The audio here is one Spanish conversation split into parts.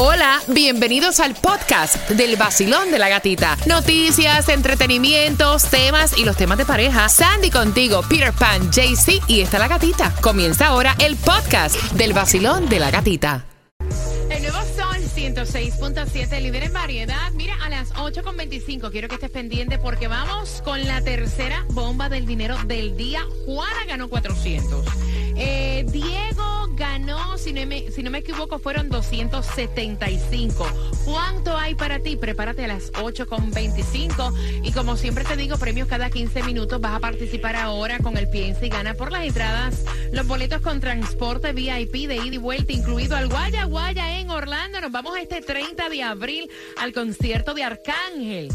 Hola, bienvenidos al podcast del vacilón de la gatita. Noticias, entretenimientos, temas y los temas de pareja. Sandy contigo, Peter Pan, JC y está la gatita. Comienza ahora el podcast del vacilón de la gatita. El nuevo Sol 106.7, líder en variedad. Mira, a las 8.25 quiero que estés pendiente porque vamos con la tercera bomba del dinero del día. Juana ganó 400. Eh, Diego ganó, si no, me, si no me equivoco, fueron 275. ¿Cuánto hay para ti? Prepárate a las 8.25. Y como siempre te digo, premios cada 15 minutos. Vas a participar ahora con el Piensa y Gana por las entradas. Los boletos con transporte VIP de ida y vuelta, incluido al Guaya Guaya en Orlando. Nos vamos este 30 de abril al concierto de Arcángel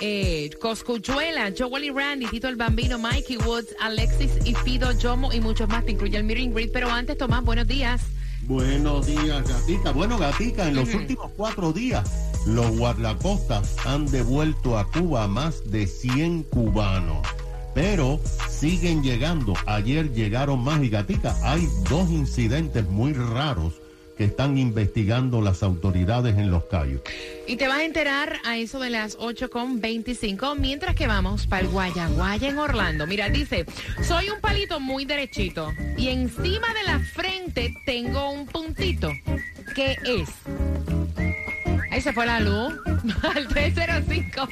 eh, Coscuchuela, Joel y Randy, Tito el Bambino, Mikey Woods, Alexis y Fido Jomo y muchos más. Te incluye el Meeting Grid. Pero antes, Tomás, buenos días. Buenos días, Gatica. Bueno, Gatica, en los últimos cuatro días, los guardacostas han devuelto a Cuba más de 100 cubanos. Pero siguen llegando. Ayer llegaron más y Gatica, hay dos incidentes muy raros que están investigando las autoridades en Los Cayos. Y te vas a enterar a eso de las 8.25 mientras que vamos para el Guayaguaya en Orlando. Mira, dice, soy un palito muy derechito y encima de la frente tengo un puntito. ¿Qué es? Ahí se fue la luz. Al 305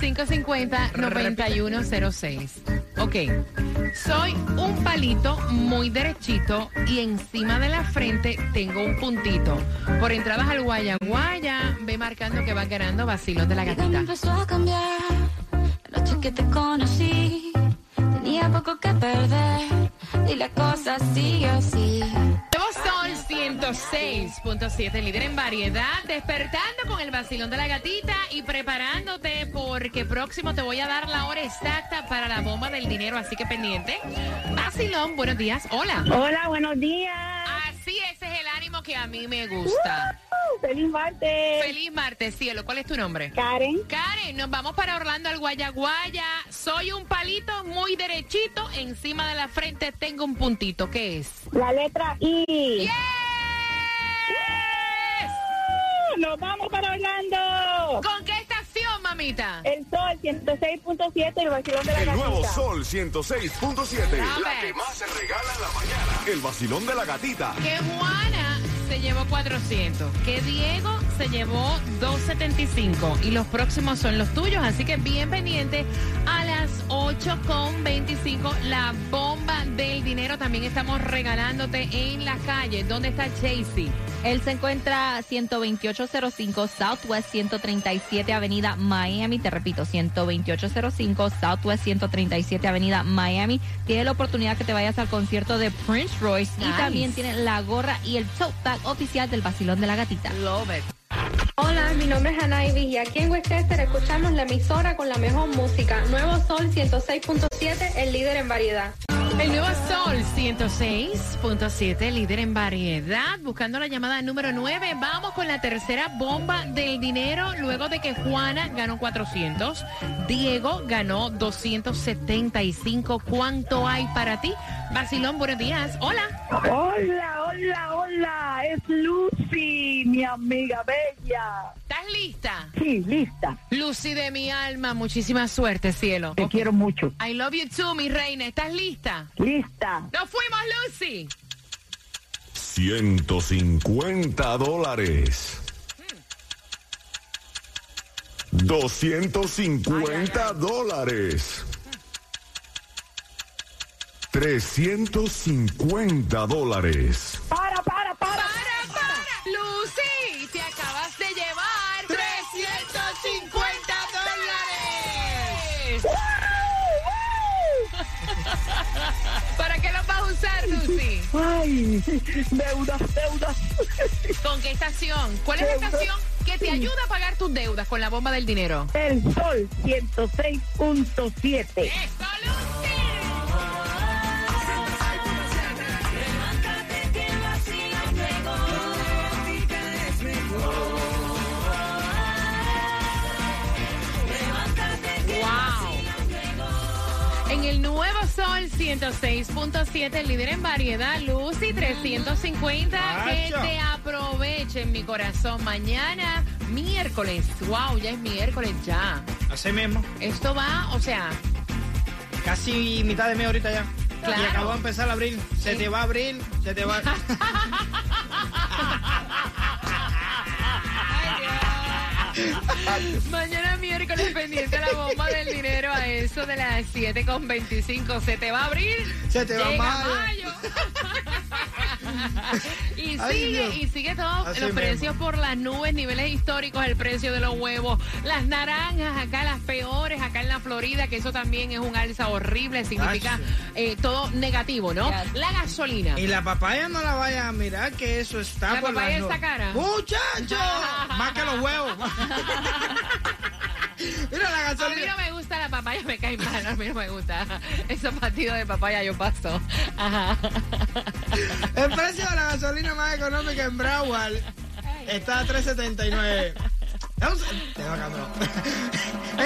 550 9106. Ok. Soy un palito muy derechito y encima de la frente tengo un puntito. Por entradas al Guaya Guaya, ve marcando que va ganando vacilón de la gatita. empezó a cambiar la noche que te conocí. Tenía poco que perder y la cosa sigue así. Sol 106.7, líder en variedad, despertando con el vacilón de la gatita y preparándote porque próximo te voy a dar la hora exacta para la bomba del dinero, así que pendiente. Vacilón, buenos días, hola. Hola, buenos días. Así ese es el ánimo que a mí me gusta. ¡Feliz martes! Feliz martes, cielo. ¿Cuál es tu nombre? Karen. Karen, nos vamos para Orlando al Guayaguaya. Soy un palito muy derechito. Encima de la frente tengo un puntito. ¿Qué es? La letra I. ¡Yes! ¡Nos vamos para Orlando! ¿Con qué estación, mamita? El Sol 106.7, el vacilón de la El gatita. nuevo Sol 106.7. La que más se regala en la mañana. El vacilón de la gatita. Que Juana se llevó 400. Que Diego se llevó 275. Y los próximos son los tuyos. Así que bien pendiente a las 8.25. La bomba del dinero. También estamos regalándote en la calle. ¿Dónde está Chasey? Él se encuentra 12805 Southwest 137 Avenida Miami. Te repito, 12805 Southwest 137 Avenida Miami. Tiene la oportunidad que te vayas al concierto de Prince Royce Nice. y también tiene la gorra y el tote bag oficial del Basilón de la Gatita. Love it. Hola, mi nombre es Ana Ivis y aquí en Westchester escuchamos la emisora con la mejor música. Nuevo Sol 106.7, el líder en variedad. El nuevo Sol 106.7, líder en variedad, buscando la llamada número 9. Vamos con la tercera bomba del dinero, luego de que Juana ganó 400, Diego ganó 275. ¿Cuánto hay para ti? Basilón, buenos días. Hola. Hola, hola, hola. Es Lucy, mi amiga bella. ¿Estás lista? Sí, lista. Lucy de mi alma, muchísima suerte, cielo. Te quiero mucho. I love you too, mi reina. ¿Estás lista? Lista. ¡Nos fuimos, Lucy! 150 dólares. 250 dólares. 350 dólares. Para, para, para. ¡Para, para! ¡Lucy! Te acabas de llevar 350 dólares. ¿Para qué los vas a usar, Lucy? Ay, deudas, deudas. ¿Con qué estación? ¿Cuál es la estación que te ayuda a pagar tus deudas con la bomba del dinero? El Sol 106.7. ¡Eso, Sol Sol 106.7, el líder en variedad, Lucy 350. Que te aprovechen, mi corazón. Mañana, miércoles. Wow, ya es miércoles ya. Así mismo. Esto va, o sea, Casi mitad de mes ahorita ya. Claro. Y acabó de empezar abril. Se Sí. te va a abrir, se te va. mañana miércoles pendiente la bomba del dinero a eso de las 7.25. Se te va a abrir. Se te va llega mayo. y Ay, sigue, Dios. y sigue todos Así los mismo. precios por las nubes, niveles históricos, el precio de los huevos, las naranjas, acá las peores, acá en la Florida, que eso también es un alza horrible, significa eh, todo negativo, ¿no? Yes. La gasolina. Y la papaya no la vaya a mirar que eso está ¿La por papaya las está nubes. cara? ¡Muchacho! Más que los huevos. Mira la A mí gasolina. no me gusta la papaya, me cae mal, a mí no me gusta. Esos partidos de papaya yo paso. Ajá. El precio de la gasolina más económica en Broward está a 3.79. Vamos a- te va cambiar.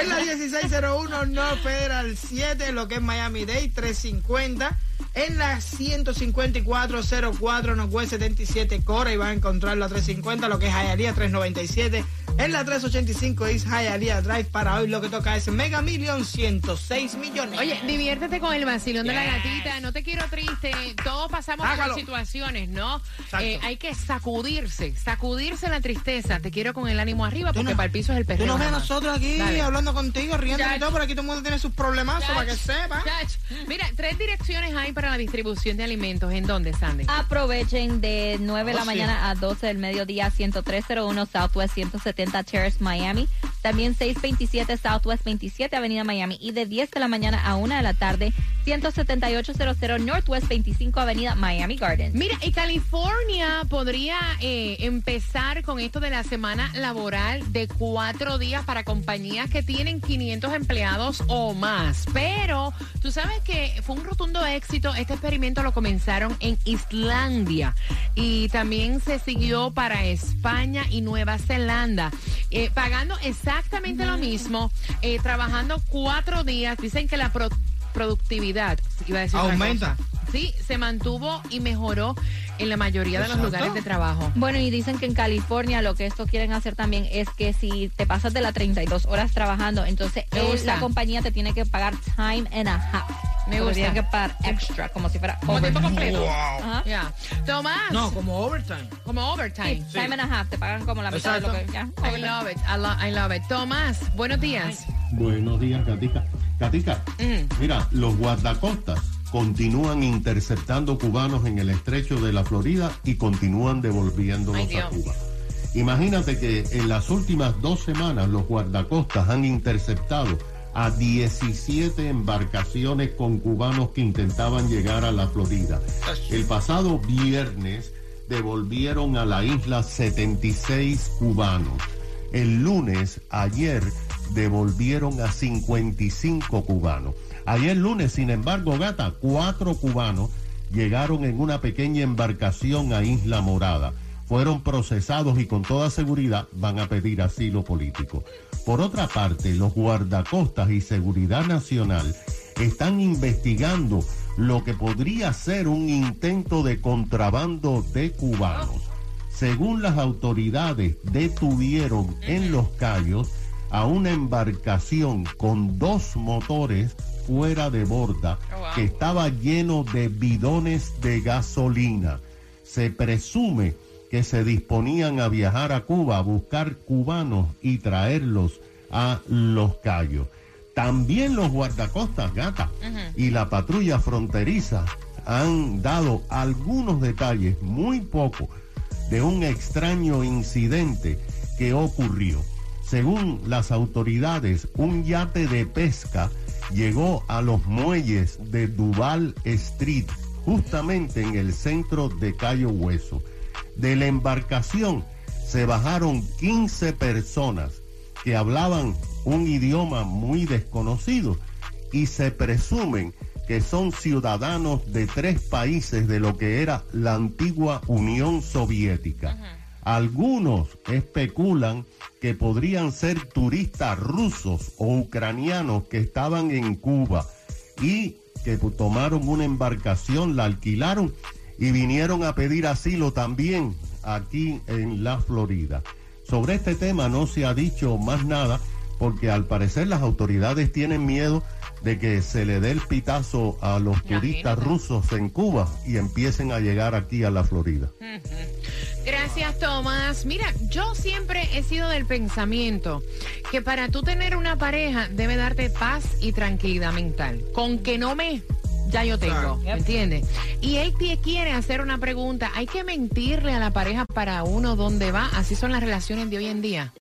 Es la 1601 North Federal 7, lo que es Miami Dade, 350. En la 15404 Northwest 77 Cora y va a encontrar la 350, lo que es Hialeah 397. En la 385 East Hialeah Drive para hoy lo que toca es Mega Million 106 millones. Oye, diviértete con el vacilón de la gatita. No te quiero triste. Todos pasamos Hágalo. por situaciones, ¿no? Eh, hay que sacudirse, sacudirse la tristeza. Te quiero con el ánimo arriba porque no- para el piso es el perreo. Tú no ves a nosotros aquí Dale. hablando contigo, riendo y todo, por aquí todo el mundo tiene sus problemazos para que sepa. Chach. Mira, tres direcciones hay para la distribución de alimentos. ¿En dónde, Sandy? Aprovechen de 9 de Oh, la sí. mañana a 12 del mediodía, 10301 Southwest 170 Terrace, Miami. También 627 Southwest 27 Avenida Miami. Y de 10 de la mañana a 1 de la tarde, 17800 Northwest 25 Avenida Miami Gardens. Mira, y California podría eh, empezar con esto de la semana laboral de cuatro días para compañías que tienen 500 empleados o más. Pero tú sabes que fue un rotundo éxito. Este experimento lo comenzaron en Islandia y también se siguió para España y Nueva Zelanda, eh, pagando exactamente lo mismo, eh, trabajando cuatro días. Dicen que la pro- productividad iba a decir Aumenta. Sí, se mantuvo y mejoró en la mayoría de los Exacto. lugares de trabajo. Bueno, y dicen que en California lo que esto quieren hacer también es que si te pasas de las 32 horas trabajando, entonces él- gusta. la compañía te tiene que pagar time and a half. Me gusta. que pagar extra, como si fuera Como tiempo overtime. completo. Wow. Ajá. Tomás. No, como overtime. Como overtime. Sí, time and a half, te pagan como la mitad de lo que Exacto. ya. I love it. I, lo- I love it. Tomás, buenos días. Buenos días, Gatica. Gatica, Mm. mira, los guardacostas continúan interceptando cubanos en el estrecho de la Florida y continúan devolviéndolos Ay, a. Cuba. Imagínate que en las últimas dos semanas los guardacostas han interceptado a 17 embarcaciones con cubanos que intentaban llegar a la Florida. El pasado viernes devolvieron a la isla 76 cubanos. El lunes, ayer, devolvieron a 55 cubanos. Ayer lunes, sin embargo, gata, cuatro cubanos llegaron en una pequeña embarcación a Isla Morada. Fueron procesados y con toda seguridad van a pedir asilo político. Por otra parte, los guardacostas y seguridad nacional están investigando lo que podría ser un intento de contrabando de cubanos. Según las autoridades, detuvieron en Los Cayos a una embarcación con dos motores fuera de borda Oh, wow. que estaba lleno de bidones de gasolina. Se presume que se disponían a viajar a Cuba a buscar cubanos y traerlos a Los Cayos. También los guardacostas, gata, y la patrulla fronteriza han dado algunos detalles, muy poco, de un extraño incidente que ocurrió. Según las autoridades, un yate de pesca llegó a los muelles de Duval Street, justamente en el centro de Cayo Hueso. De la embarcación se bajaron 15 personas que hablaban un idioma muy desconocido y se presumen que son ciudadanos de tres países de lo que era la antigua Unión Soviética. Algunos especulan que podrían ser turistas rusos o ucranianos que estaban en Cuba y que tomaron una embarcación, la alquilaron y vinieron a pedir asilo también aquí en la Florida. Sobre este tema no se ha dicho más nada porque al parecer las autoridades tienen miedo de que se le dé el pitazo a los turistas rusos en Cuba y empiecen a llegar aquí a la Florida. Gracias, Tomás. Mira, yo siempre he sido del pensamiento que para tú tener una pareja debe darte paz y tranquilidad mental. Con que no me ya yo tengo, ¿me entiendes? Y él te quiere hacer una pregunta. ¿Hay que mentirle a la pareja para uno dónde va? Así son las relaciones de hoy en día.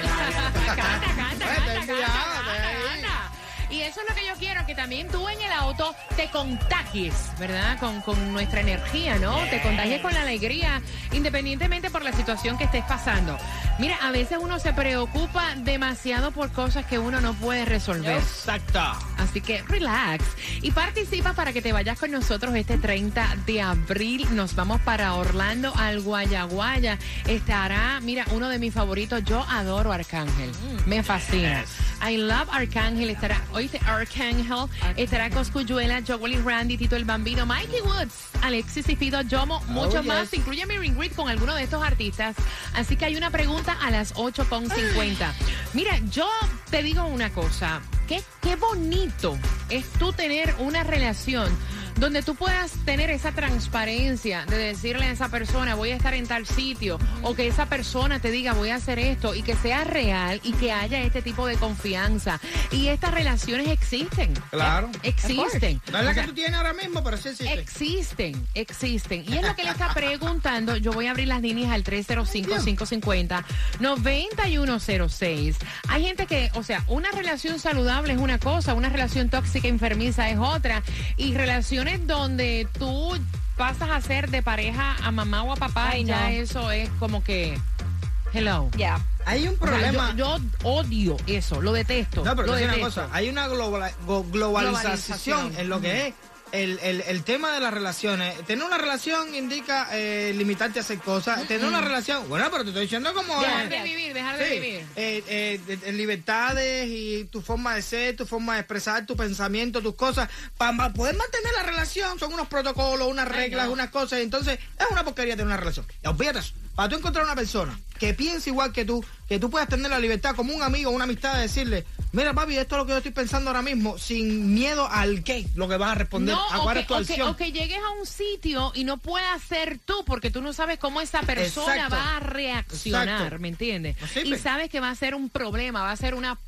Canta, canta, canta, Vete, canta, Y eso es lo que yo quiero, que también tú en el auto te contagies, ¿verdad? Con, con nuestra energía, ¿no? Te contagies con la alegría, independientemente por la situación que estés pasando. Mira, a veces uno se preocupa demasiado por cosas que uno no puede resolver. Exacto. Así que relax y participa para que te vayas con nosotros este 30 de abril. Nos vamos para Orlando, al Guayaguaya. Estará, mira, uno de mis favoritos. Yo adoro Arcángel. Me fascina. I love Arcángel. Estará, oíste, Arcángel. Estará Coscuyuela, Randy, Tito el Bambino, Mikey Woods, Alexis y Fido, Yomo, muchos yes. más. Incluye Mary Grid con alguno de estos artistas. Así que hay una pregunta a las 8.50. Mira, yo te digo una cosa. Qué, qué bonito es tú tener una relación donde tú puedas tener esa transparencia de decirle a esa persona voy a estar en tal sitio o que esa persona te diga voy a hacer esto y que sea real y que haya este tipo de confianza. Y estas relaciones existen. Claro. Existen. No es la que tú tienes ahora mismo, pero sí existe. Existen, existen. Y es lo que le está preguntando. Yo voy a abrir las líneas al 305-550-9106. Hay gente que, o sea, una relación saludable es una cosa, una relación tóxica enfermiza es otra. Y relaciones donde tú pasas a ser de pareja a mamá o a papá Ay, y ya no. eso es como que... Hello. Ya. Hay un O sea, problema. yo, yo odio eso, lo detesto. No, pero lo te digo una detesto. cosa, hay una Globalización. en lo que es el, el- el tema de las relaciones. Tener una relación indica eh, limitarte a hacer cosas. Tener una relación, bueno, pero te estoy diciendo como... Dejar de vivir, dejar de Sí, vivir. eh, eh, de- de libertades y tu forma de ser, tu forma de expresar tu pensamiento, tus cosas. Para poder mantener la relación son unos protocolos, unas reglas, no. unas cosas. Entonces, es una porquería tener una relación. Y olvídate eso. Para tú encontrar una persona que piense igual que tú, que tú puedas tener la libertad como un amigo, una amistad de decirle, mira papi, esto es lo que yo estoy pensando ahora mismo, sin miedo al qué, lo que vas a responder, No, a cuál es tu o que- acción. o que llegues a un sitio y no puedas ser tú porque tú no sabes cómo esa persona Exacto. va a reaccionar, Exacto. ¿me entiendes? No. Y sabes que va a ser un problema, va a ser una...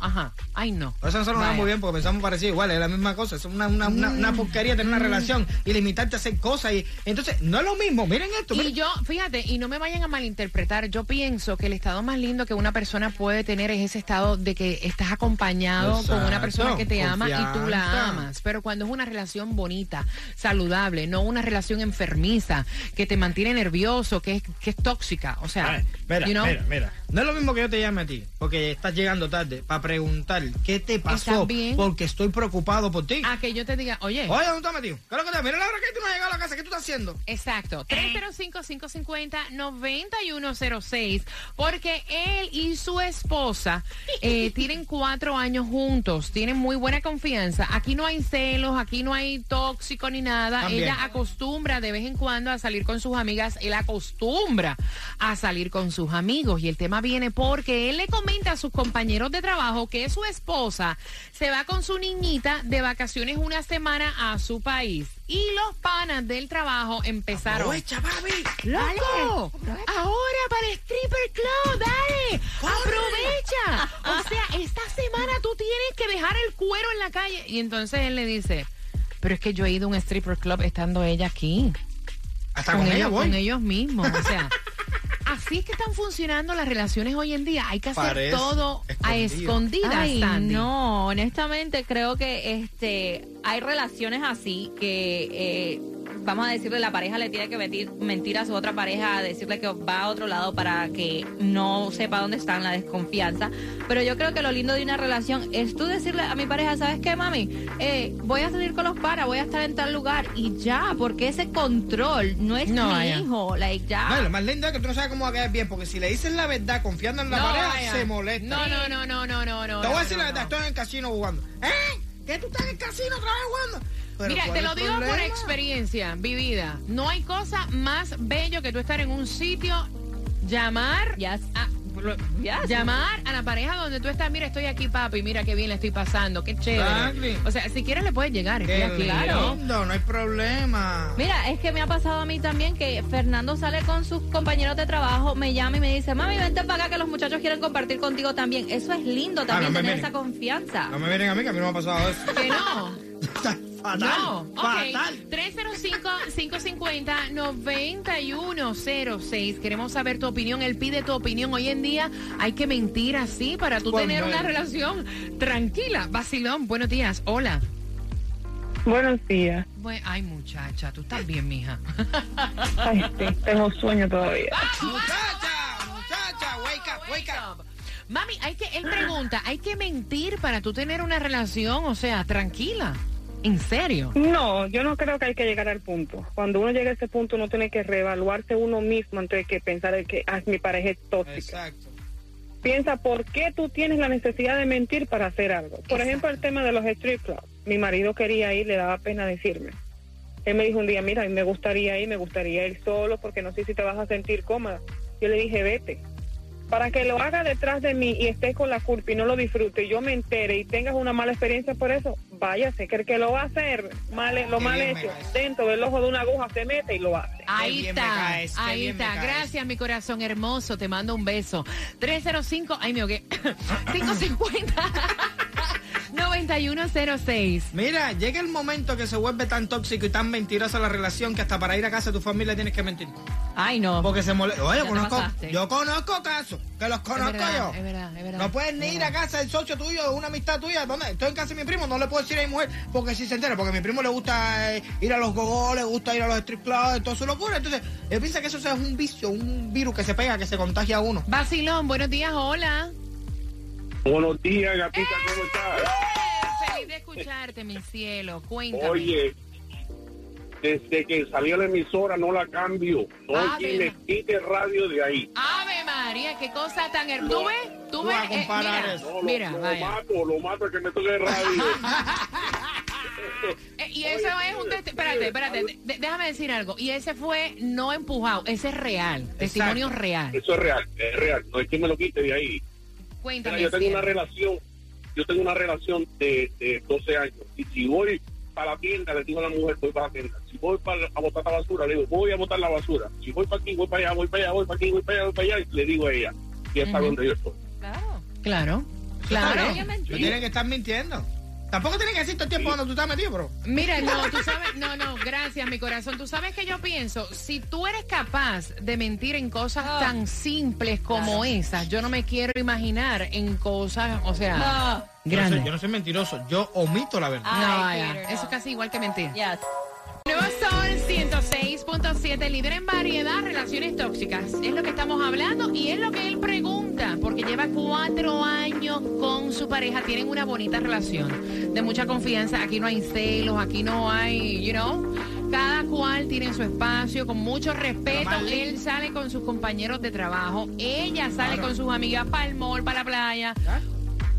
Ajá, ay no. Por eso nosotros nos Vaya. vamos muy bien porque pensamos parecido igual, es la misma cosa, es una, una, una, Mm. una porquería tener una relación y limitarte a hacer cosas y entonces no es lo mismo, miren esto, Y yo, fíjate, y no me vayan a malinterpretar, yo pienso que el estado más lindo que una persona puede tener es ese estado de que estás acompañado con una persona que te ama y tú la amas. Pero cuando es una relación bonita, saludable, no una relación enfermiza, que te mantiene nervioso, que es, que es tóxica, o sea, Ay, mira, you know, mira, mira. No es lo mismo que yo te llame a ti, porque estás llegando tarde, para preguntar qué te pasó, ¿Estás bien? porque estoy preocupado por ti. a que yo te diga, oye, Oye, ¿dónde estás metido? ¿Qué es lo que te Mira la hora que tú no has llegado a la casa, ¿qué tú estás haciendo? Exacto, 305-550-9106, porque él y su esposa eh, tienen cuatro años juntos, tienen muy buena confianza. Aquí no hay celos, aquí no hay tóxico ni nada. También. Ella acostumbra de vez en cuando a salir con sus amigas, él acostumbra a salir con sus amigos. Y el tema viene porque él le comenta a sus compañeros de trabajo que su esposa se va con su niñita de vacaciones una semana a su país. Y los panas del trabajo empezaron. Aprovecha, papi. ¡Loco! Ahora para el stripper club, dale. Aprovecha. O sea, esta semana tú tienes que dejar el cuero en la calle. Y entonces él le dice, pero es que yo he ido a un stripper club estando ella aquí. Hasta con, ella ellos, voy. con ellos mismos. O sea, así es que están funcionando las relaciones hoy en día. Hay que hacer Parece todo a escondidas, Ay, Sandy. no, honestamente creo que este hay relaciones así que eh, vamos a decirle, la pareja le tiene que mentir, mentir a su otra pareja, decirle que va a otro lado para que no sepa dónde está en la desconfianza. Pero yo creo que lo lindo de una relación es tú decirle a mi pareja, ¿sabes qué, mami? Eh, voy a salir con los paras, voy a estar en tal lugar y ya, porque ese control no es No, mi vaya. hijo, like ya. No, lo más lindo es que tú no sabes cómo va a quedar bien, porque si le dices la verdad confiando en la No, pareja, vaya. se molesta. No, no, no, no, no, no, no. Te voy a decir no, la verdad, no. estoy en el casino jugando. ¿Eh? ¿Qué tú estás en el casino otra vez jugando? Pero Mira, ¿cuál te lo digo por experiencia vivida. No hay cosa más bello que tú estar en un sitio, llamar, Yes. a- Yes. llamar a la pareja donde tú estás. Mira, estoy aquí, papi. Mira qué bien le estoy pasando. Qué chévere. Exactly. O sea, si quieres le puedes llegar. Estoy aquí. Claro. lindo, no hay problema. Mira, es que me ha pasado a mí también que Fernando sale con sus compañeros de trabajo, me llama y me dice, mami, vente para acá que los muchachos quieren compartir contigo también. Eso es lindo también, Ah, no me tener miren. esa confianza. No me vienen a mí, que a mí no me ha pasado eso. Que no. fatal. No, ok. Fatal. 305-550-9106. Queremos saber tu opinión. Él pide tu opinión. Hoy en día hay que mentir así para tú Pues, tener una bueno. relación tranquila. Vacilón, buenos días. Hola. Buenos días. Bue- Ay, muchacha, tú estás bien, mija. Ay, sí, tengo sueño todavía. Muchacha, muchacha, wake up, wake up. Mami, hay que, él pregunta, ¿hay que mentir para tú tener una relación, o sea, tranquila? ¿En serio? No, yo no creo que hay que llegar al punto. Cuando uno llega a ese punto, uno tiene que reevaluarse uno mismo antes de que pensar en que ah, mi pareja es tóxica. Exacto. Piensa por qué tú tienes la necesidad de mentir para hacer algo. Por ejemplo, el tema de los strip clubs. Mi marido quería ir, le daba pena decirme. Él me dijo un día, mira, a mí me gustaría ir, me gustaría ir solo porque no sé si te vas a sentir cómoda. Yo le dije, vete. Para que lo haga detrás de mí y estés con la culpa y no lo disfrute, y yo me entere y tengas una mala experiencia por eso, váyase, que el que lo va a hacer, mal, lo Qué mal hecho, dentro del ojo de una aguja se mete y lo hace. Ahí está, caes, ahí está. Gracias, mi corazón hermoso. Te mando un beso. 305, ay, me ahogué. 550 9106. Mira, llega el momento que se vuelve tan tóxico y tan mentirosa la relación que hasta para ir a casa de tu familia tienes que mentir. Ay, no. Porque se molesta. Oye, conozco, yo conozco casos, que los conozco verdad, yo. es verdad, es verdad, No puedes ni ir a casa del socio tuyo, de una amistad tuya. ¿Dónde? Estoy en casa de mi primo, no le puedo decir a mi mujer porque si se entera, porque a mi primo le gusta eh, ir a los gogos, le gusta ir a los strip clubs, todo su locura. Entonces, él piensa que eso es un vicio, un virus que se pega, que se contagia a uno. Vacilón, buenos días, hola. Buenos días, gatita, ¿cómo estás? Feliz de escucharte, mi cielo. Cuéntame. Oye, desde que salió la emisora no la cambio. Oye, mira. me quite radio de ahí. Ave María, qué cosa tan hermosa. ¿Tú ves? ¿Tú No ves? Eh, mira, eso. No, lo, mira, lo vaya. mato, lo mato que me toque radio. Eh, y eso es un testi- espérate, espérate, de- déjame decir algo. Y ese fue no empujado, ese es real, testimonio real. Eso es real, es real. No es que me lo quite de ahí. Mira, Cuéntame. yo tengo cielo. una relación, yo tengo una relación de, de 12 años. Y si voy para la tienda, le digo a la mujer, voy para la tienda. Si voy para a botar la basura, le digo, voy a botar la basura. Si voy para aquí, voy para allá, voy para allá, voy para aquí, voy para allá, voy para allá, le digo a ella, y está Ujú. donde yo estoy. Claro. Claro, claro. tienen que estar mintiendo. Tampoco tienen que decir todo el tiempo cuando tú estás metido, bro. Mira, no, tú sabes, no, no, gracias, mi corazón. Tú sabes que yo pienso, si tú eres capaz de mentir en cosas Ah. tan simples como esas, yo no me quiero imaginar en cosas, o sea, No. Yo no, grandes. soy, yo no soy mentiroso, yo omito la verdad. No, Ay, ya, Peter, eso no. es casi igual que mentir. Yes. Nuevo Sol 106.7, líder en variedad, relaciones tóxicas. Es lo que estamos hablando y es lo que él pregunta, porque lleva cuatro años con su pareja, tienen una bonita relación, de mucha confianza. Aquí no hay celos, aquí no hay, you know. Cada cual tiene su espacio, con mucho respeto. Él sale con sus compañeros de trabajo, ella sale Claro. con sus amigas para el mall, para la playa ¿Ah?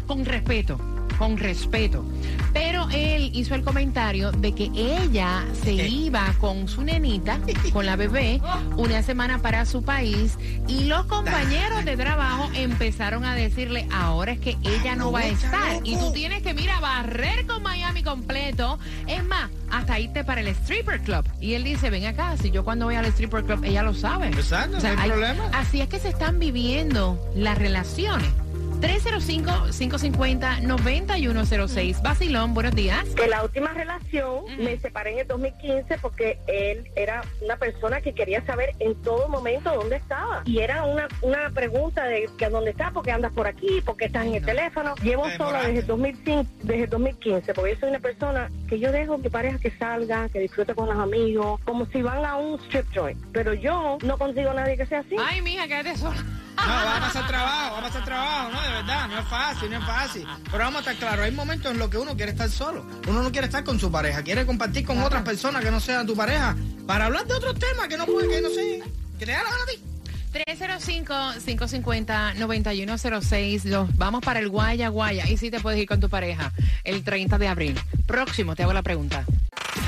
con respeto, con respeto. Pero él hizo el comentario de que ella se iba con su nenita, con la bebé, una semana para su país y los compañeros de trabajo empezaron a decirle, ahora es que ella no va a estar y tú tienes que, mira, barrer con Miami completo. Es más, hasta irte para el stripper club. Y él dice, ven acá, si yo cuando voy al stripper club, ella lo sabe. Exacto, no hay problema. Así es que se están viviendo las relaciones. 305-550-9106. Basilón, buenos días. Que la última relación me separé en el 2015 porque él era una persona que quería saber en todo momento dónde estaba. Y era una, una pregunta de que dónde estás, porque andas por aquí, porque estás en el teléfono. Llevo Te sola desde el 2005, desde el 2015, porque yo soy una persona que yo dejo que pareja que salga, que disfrute con los amigos, como si van a un strip joint. Pero yo no consigo a nadie que sea así. Ay, mija, quédate sola. No, va a pasar trabajo, va a pasar trabajo, no, de verdad, no es fácil, no es fácil. Pero vamos a estar claros, hay momentos en los que uno quiere estar solo. Uno no quiere estar con su pareja, quiere compartir con otras personas que no sean tu pareja para hablar de otros temas que no puede, que no sé, que te da la gana a ti. 305-550-9106. Los vamos para el Guaya Guaya. Y si te puedes ir con tu pareja el 30 de abril. Próximo, te hago la pregunta.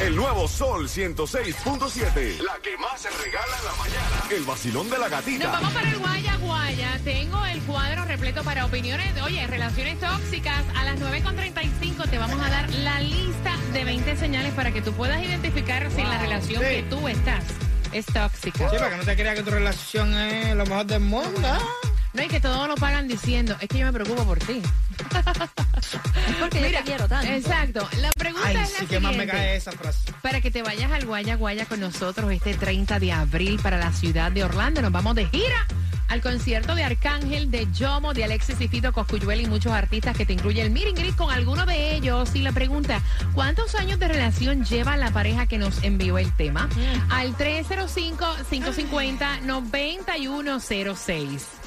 El nuevo Sol 106.7. La que más se regala en la mañana. El vacilón de la gatita. Nos vamos para el Guaya Guaya. Tengo el cuadro repleto para opiniones. Oye, relaciones tóxicas. A las 9.35 te vamos a dar la lista de 20 señales para que tú puedas identificar si la relación sí. que tú estás es tóxica. Sí, para que no te crea que tu relación es lo mejor del mundo. No, y que todo lo pagan diciendo, es que yo me preocupo por ti. Porque yo te quiero tanto. Exacto. La pregunta Ay, es la sí que más me siguiente. cae esa frase. Para que te vayas al Guaya Guaya con nosotros este 30 de abril para la ciudad de Orlando. Nos vamos de gira al concierto de Arcángel, de Yomo, de Alexis y Fito Coscuyuel y muchos artistas que te incluye el Meet Gris con alguno de ellos. Y la pregunta, ¿cuántos años de relación lleva la pareja que nos envió el tema? Al 305-550-9106.